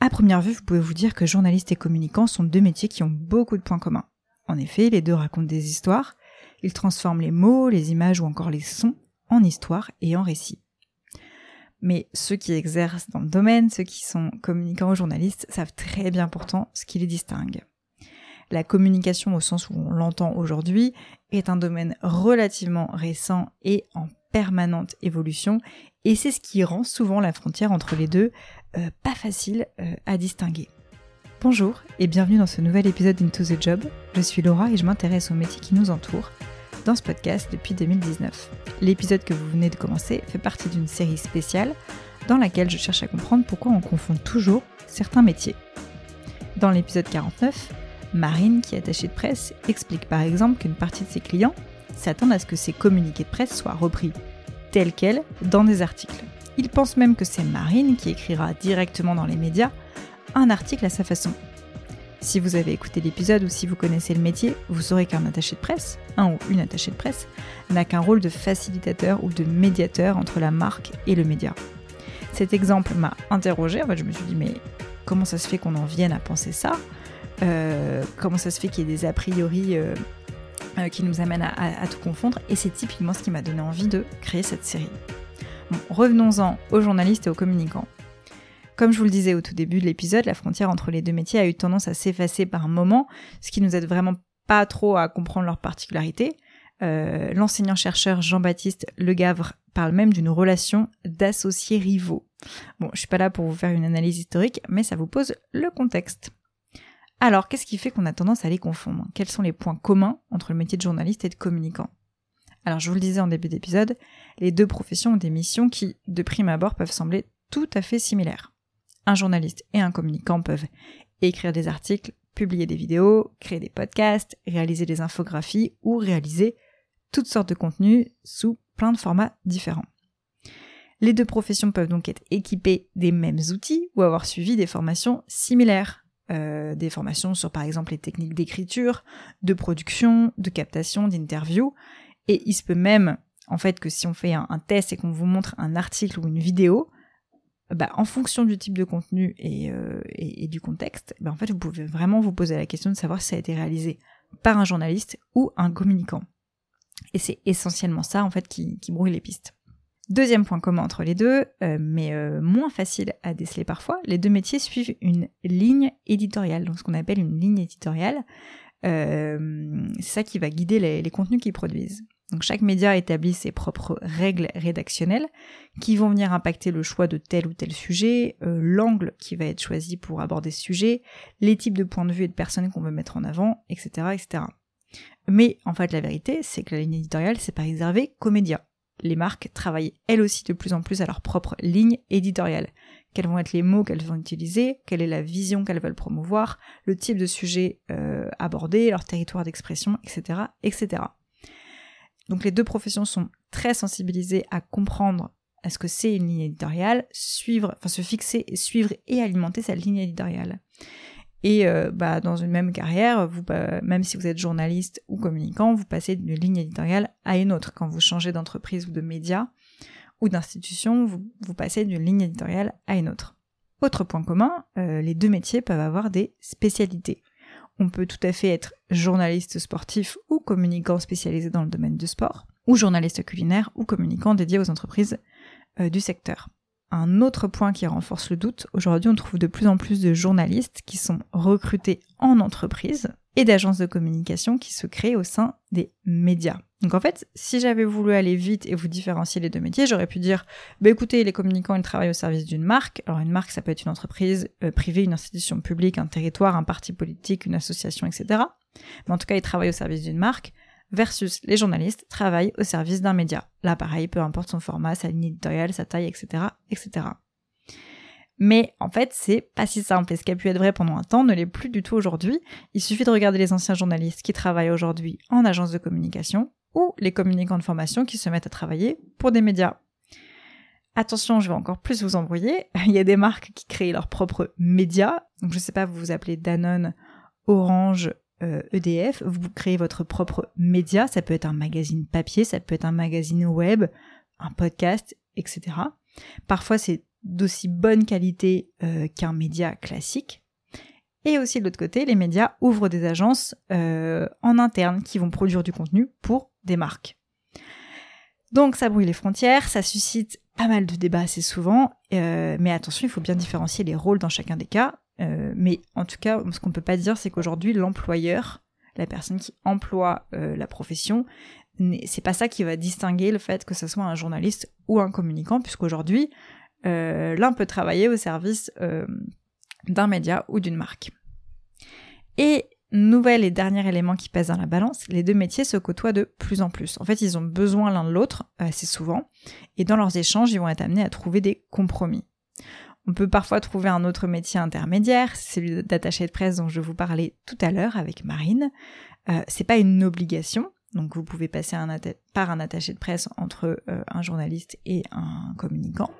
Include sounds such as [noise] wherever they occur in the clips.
À première vue, vous pouvez vous dire que journaliste et communicant sont deux métiers qui ont beaucoup de points communs. En effet, les deux racontent des histoires, ils transforment les mots, les images ou encore les sons en histoires et en récits. Mais ceux qui exercent dans le domaine, ceux qui sont communicants ou journalistes, savent très bien pourtant ce qui les distingue. La communication au sens où on l'entend aujourd'hui est un domaine relativement récent et en permanente évolution, et c'est ce qui rend souvent la frontière entre les deux euh, pas facile euh, à distinguer. Bonjour et bienvenue dans ce nouvel épisode d'Into the Job. Je suis Laura et je m'intéresse aux métiers qui nous entourent dans ce podcast depuis 2019. L'épisode que vous venez de commencer fait partie d'une série spéciale dans laquelle je cherche à comprendre pourquoi on confond toujours certains métiers. Dans l'épisode 49, Marine, qui est attachée de presse, explique par exemple qu'une partie de ses clients s'attendent à ce que ses communiqués de presse soient repris tels quels dans des articles. Il pense même que c'est Marine qui écrira directement dans les médias un article à sa façon. Si vous avez écouté l'épisode ou si vous connaissez le métier, vous saurez qu'un attaché de presse, un ou une attachée de presse, n'a qu'un rôle de facilitateur ou de médiateur entre la marque et le média. Cet exemple m'a interrogé, en fait je me suis dit mais comment ça se fait qu'on en vienne à penser ça? Euh, Comment ça se fait qu'il y ait des a priori euh, euh, qui nous amènent à, tout confondre? Et c'est typiquement ce qui m'a donné envie de créer cette série. Revenons-en aux journalistes et aux communicants. Comme je vous le disais au tout début de l'épisode, la frontière entre les deux métiers a eu tendance à s'effacer par un moment, ce qui nous aide vraiment pas trop à comprendre leurs particularités. Euh, l'enseignant-chercheur Jean-Baptiste Legavre parle même d'une relation d'associés rivaux. Bon, je suis pas là pour vous faire une analyse historique, mais ça vous pose le contexte. Alors, qu'est-ce qui fait qu'on a tendance à les confondre? Quels sont les points communs entre le métier de journaliste et de communicant? Alors, je vous le disais en début d'épisode, les deux professions ont des missions qui, de prime abord, peuvent sembler tout à fait similaires un journaliste et un communicant peuvent écrire des articles, publier des vidéos, créer des podcasts, réaliser des infographies ou réaliser toutes sortes de contenus sous plein de formats différents. Les deux professions peuvent donc être équipées des mêmes outils ou avoir suivi des formations similaires. Euh, des formations sur par exemple les techniques d'écriture, de production, de captation, d'interview. Et il se peut même, en fait, que si on fait un, test et qu'on vous montre un article ou une vidéo, bah, en fonction du type de contenu et, euh, du contexte, bah, vous pouvez vraiment vous poser la question de savoir si ça a été réalisé par un journaliste ou un communicant. Et c'est essentiellement ça, en fait, qui, brouille les pistes. Deuxième point commun entre les deux, euh, mais euh, moins facile à déceler parfois, les deux métiers suivent une ligne éditoriale, donc ce qu'on appelle une ligne éditoriale. c'est ça qui va guider les contenus qu'ils produisent. Donc chaque média établit ses propres règles rédactionnelles qui vont venir impacter le choix de tel ou tel sujet, euh, l'angle qui va être choisi pour aborder ce sujet, les types de points de vue et de personnes qu'on veut mettre en avant, etc., etc. Mais en fait la vérité, c'est que la ligne éditoriale, c'est pas réservé qu'aux médias. Les marques travaillent elles aussi de plus en plus à leur propre ligne éditoriale. Quels vont être les mots qu'elles vont utiliser, quelle est la vision qu'elles veulent promouvoir, le type de sujet euh, abordé, leur territoire d'expression, etc., etc. Donc les deux professions sont très sensibilisées à comprendre est ce que c'est une ligne éditoriale, suivre, enfin se fixer suivre et alimenter cette ligne éditoriale. Et euh, bah, dans une même carrière, vous, bah, même si vous êtes journaliste ou communicant, vous passez d'une ligne éditoriale à une autre. Quand vous changez d'entreprise ou de média ou d'institution, vous, vous, passez d'une ligne éditoriale à une autre. Autre point commun, euh, les deux métiers peuvent avoir des spécialités. On peut tout à fait être journaliste sportif ou communicant spécialisé dans le domaine du sport, ou journaliste culinaire ou communicant dédié aux entreprises euh, du secteur. Un autre point qui renforce le doute, aujourd'hui on trouve de plus en plus de journalistes qui sont recrutés en entreprise et d'agences de communication qui se créent au sein des médias. Donc en fait, si j'avais voulu aller vite et vous différencier les deux métiers, j'aurais pu dire, bah écoutez, les communicants, ils travaillent au service d'une marque. Alors une marque, ça peut être une entreprise euh, privée, une institution publique, un territoire, un parti politique, une association, etc. Mais en tout cas, ils travaillent au service d'une marque versus les journalistes travaillent au service d'un média. Là, pareil, peu importe son format, sa ligne éditoriale, sa taille, etc., etc. Mais en fait, c'est pas si simple. Et ce qui a pu être vrai pendant un temps? Ne l'est plus du tout aujourd'hui. Il suffit de regarder les anciens journalistes qui travaillent aujourd'hui en agence de communication ou les communicants de formation qui se mettent à travailler pour des médias. Attention, je vais encore plus vous embrouiller. [laughs] Il y a des marques qui créent leurs propres médias. Donc je sais pas, vous vous appelez Danone, Orange, EDF. Euh, e vous créez votre propre média. Ça peut être un magazine papier, ça peut être un magazine web, un podcast, etc. Parfois c'est d'aussi bonne qualité qu'un média classique. Et aussi de l'autre côté, les médias ouvrent des agences en interne qui vont produire du contenu pour des marques. Donc ça brouille les frontières, ça suscite pas mal de débats assez souvent, euh, mais attention, il faut bien différencier les rôles dans chacun des cas. Euh, mais en tout cas, ce qu'on peut pas dire, c'est qu'aujourd'hui, l'employeur, la personne qui emploie euh, la profession, c'est pas ça qui va distinguer le fait que ce soit un journaliste ou un communicant, puisqu'aujourd'hui, l'un peut travailler au service d'un média ou d'une marque. Et Nouvel et dernier élément qui pèse dans la balance, les deux métiers se côtoient de plus en plus. En fait, ils ont besoin l'un de l'autre assez souvent, et dans leurs échanges, ils vont être amenés à trouver des compromis. On peut parfois trouver un autre métier intermédiaire, celui d'attaché de presse dont je vous parlais tout à l'heure avec Marine. Euh, c'est pas une obligation, donc vous pouvez passer par un attaché de presse entre euh, un journaliste et un communicant.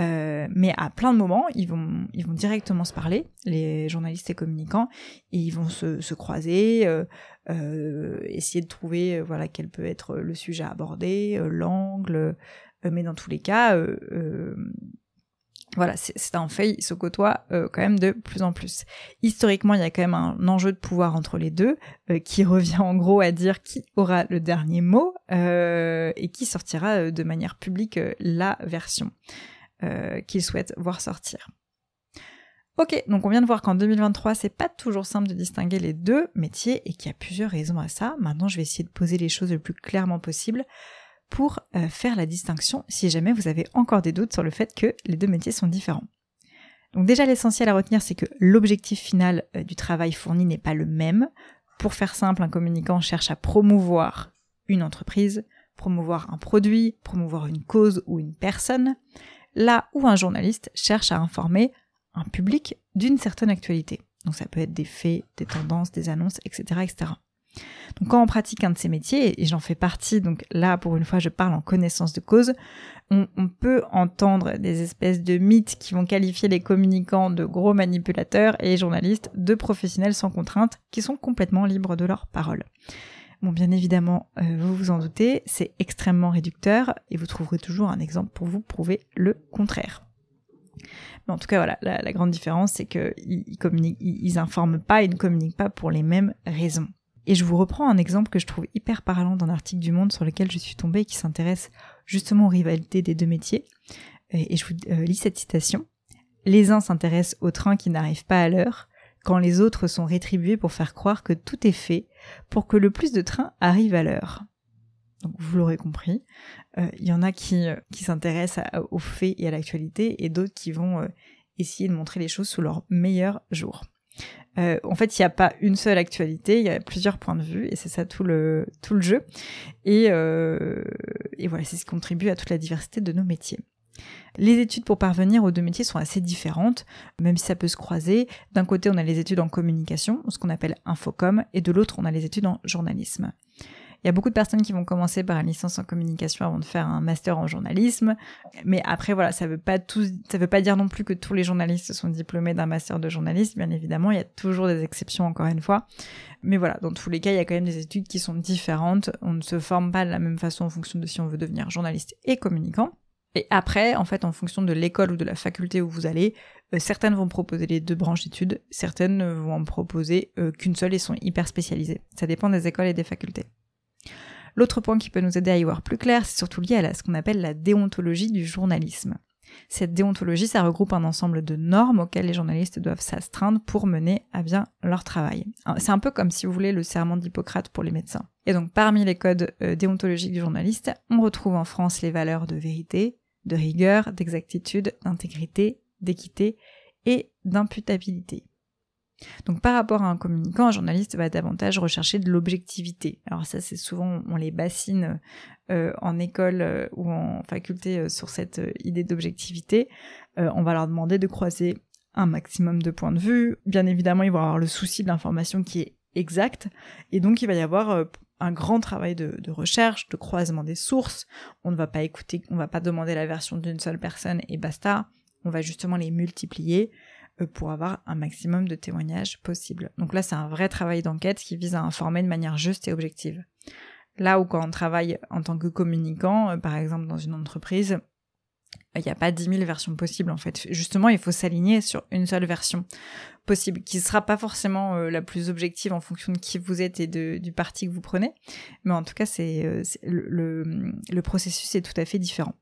Euh, mais à plein de moments, ils vont, ils vont directement se parler, les journalistes et communicants, et ils vont se, se croiser, euh, euh, essayer de trouver voilà quel peut être le sujet abordé, l'angle, mais dans tous les cas, voilà, c'est un fait, ils se côtoient quand même de plus en plus. Historiquement, il y a quand même un enjeu de pouvoir entre les deux, qui [laughs] revient en gros à dire qui aura le dernier mot et qui sortira de manière publique la version. Euh, qu'ils souhaitent voir sortir. Ok, donc on vient de voir qu'en 2023, c'est pas toujours simple de distinguer les deux métiers et qu'il y a plusieurs raisons à ça. Maintenant, je vais essayer de poser les choses le plus clairement possible pour euh, faire la distinction si jamais vous avez encore des doutes sur le fait que les deux métiers sont différents. Donc déjà, l'essentiel à retenir, c'est que l'objectif final euh, du travail fourni n'est pas le même. Pour faire simple, un communicant cherche à promouvoir une entreprise, promouvoir un produit, promouvoir une cause ou une personne là où un journaliste cherche à informer un public d'une certaine actualité. Donc ça peut être des faits, des tendances, des annonces, etc. Donc quand on pratique un de ces métiers, et j'en fais partie, donc là pour une fois je parle en connaissance de cause, on, peut entendre des espèces de mythes qui vont qualifier les communicants de gros manipulateurs et les journalistes de professionnels sans contrainte qui sont complètement libres de leur parole. Bon, bien évidemment, euh, vous vous en doutez, c'est extrêmement réducteur et vous trouverez toujours un exemple pour vous prouver le contraire. Mais en tout cas, voilà, la, grande différence, c'est qu'ils ils, ils informent pas, ils ne communiquent pas pour les mêmes raisons. Et je vous reprends un exemple que je trouve hyper parlant d'un article du Monde sur lequel je suis tombée et qui s'intéresse justement aux rivalités des deux métiers. Et je vous euh, lis cette citation. Les uns s'intéressent aux trains qui n'arrivent pas à l'heure, quand les autres sont rétribués pour faire croire que tout est fait pour que le plus de trains arrivent à l'heure. Donc vous l'aurez compris, il euh, y en a qui, euh, s'intéressent aux faits et à l'actualité et d'autres qui vont euh, essayer de montrer les choses sous leur meilleur jour. en fait, il n'y a pas une seule actualité, il y a plusieurs points de vue et c'est ça tout le, tout le jeu. Et, et voilà, c'est ce qui contribue à toute la diversité de nos métiers. Les études pour parvenir aux deux métiers sont assez différentes, même si ça peut se croiser. D'un côté, on a les études en communication, ce qu'on appelle infocom, et de l'autre, on a les études en journalisme. Il y a beaucoup de personnes qui vont commencer par une licence en communication avant de faire un master en journalisme, mais après voilà, ça veut veut pas dire non plus que tous les journalistes sont diplômés d'un master de journalisme. Bien évidemment, il y a toujours des exceptions encore une fois, mais voilà, dans tous les cas, il y a quand même des études qui sont différentes. On ne se forme pas de la même façon en fonction de si on veut devenir journaliste et communicant. Et après, en fait, en fonction de l'école ou de la faculté où vous allez, euh, certaines vont proposer les deux branches d'études, certaines vont en proposer euh, qu'une seule et sont hyper spécialisées. Ça dépend des écoles et des facultés. L'autre point qui peut nous aider à y voir plus clair, c'est surtout lié à ce qu'on appelle la déontologie du journalisme. Cette déontologie, ça regroupe un ensemble de normes auxquelles les journalistes doivent s'astreindre pour mener à bien leur travail. C'est un peu comme si vous voulez le serment d'Hippocrate pour les médecins. Et donc parmi les codes euh, déontologiques du journaliste, on retrouve en France les valeurs de vérité, de rigueur, d'exactitude, d'intégrité, d'équité et d'imputabilité. Donc par rapport à un communicant, un journaliste va davantage rechercher de l'objectivité. Alors ça c'est souvent on les bassine euh, en école euh, ou en faculté euh, sur cette idée d'objectivité. on va leur demander de croiser un maximum de points de vue. Bien évidemment, ils vont avoir le souci de l'information qui est exacte et donc il va y avoir un grand travail de, recherche, de croisement des sources. On ne va pas écouter, on va pas demander la version d'une seule personne et basta. On va justement les multiplier euh, pour avoir un maximum de témoignages possibles. Donc là, c'est un vrai travail d'enquête qui vise à informer de manière juste et objective. Là où quand on travaille en tant que communicant, euh, par exemple dans une entreprise, Il n'y a pas 10 000 versions possibles en fait. Justement, il faut s'aligner sur une seule version possible, qui ne sera pas forcément euh, la plus objective en fonction de qui vous êtes et de, du parti que vous prenez. Mais en tout cas, c'est euh, le, le processus est tout à fait différent.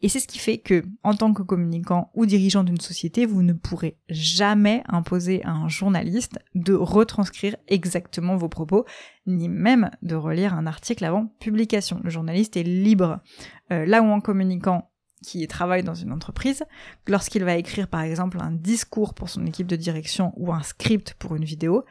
Et c'est ce qui fait que, en tant que communicant ou dirigeant d'une société, vous ne pourrez jamais imposer à un journaliste de retranscrire exactement vos propos, ni même de relire un article avant publication. Le journaliste est libre. Euh, là où un communicant qui travaille dans une entreprise, lorsqu'il va écrire par exemple un discours pour son équipe de direction ou un script pour une vidéo,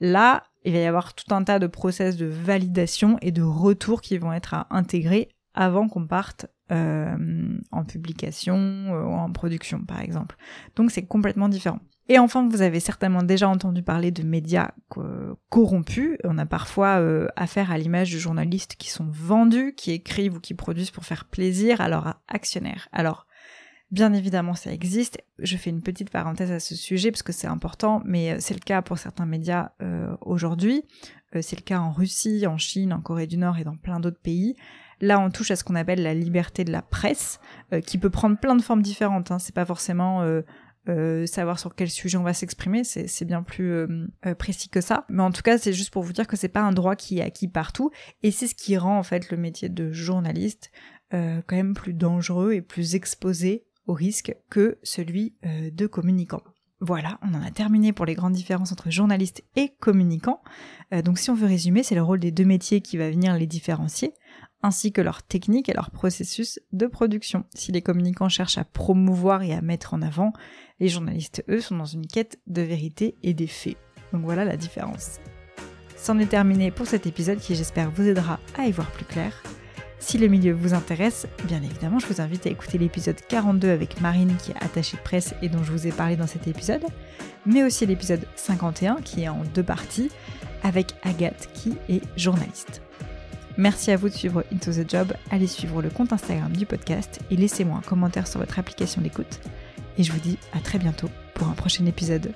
là, il va y avoir tout un tas de process de validation et de retour qui vont être à intégrer avant qu'on parte euh, en publication euh, ou en production par exemple. Donc c'est complètement différent. Et enfin, vous avez certainement déjà entendu parler de médias corrompus. On a parfois euh, affaire à l'image de journalistes qui sont vendus, qui écrivent ou qui produisent pour faire plaisir à leurs actionnaires. Alors, bien évidemment, ça existe. Je fais une petite parenthèse à ce sujet parce que c'est important, mais c'est le cas pour certains médias aujourd'hui. c'est le cas en Russie, en Chine, en Corée du Nord et dans plein d'autres pays. Là, on touche à ce qu'on appelle la liberté de la presse, euh, qui peut prendre plein de formes différentes. Hein. C'est pas forcément euh, euh, savoir sur quel sujet on va s'exprimer, c'est bien plus précis que ça. Mais en tout cas, c'est juste pour vous dire que c'est pas un droit qui est acquis partout, et c'est ce qui rend en fait le métier de journaliste quand même plus dangereux et plus exposé au risque que celui de communicant. Voilà, on en a terminé pour les grandes différences entre journaliste et communicant. donc si on veut résumer, c'est le rôle des deux métiers qui va venir les différencier ainsi que leurs techniques et leur processus de production. Si les communicants cherchent à promouvoir et à mettre en avant, les journalistes, eux, sont dans une quête de vérité et des faits. Donc voilà la différence. C'en est terminé pour cet épisode qui j'espère vous aidera à y voir plus clair. Si le milieu vous intéresse, bien évidemment, je vous invite à écouter l'épisode 42 avec Marine qui est attachée de presse et dont je vous ai parlé dans cet épisode, mais aussi l'épisode 51 qui est en deux parties avec Agathe qui est journaliste. Merci à vous de suivre Into the Job. Allez suivre le compte Instagram du podcast et laissez-moi un commentaire sur votre application d'écoute. Et je vous dis à très bientôt pour un prochain épisode.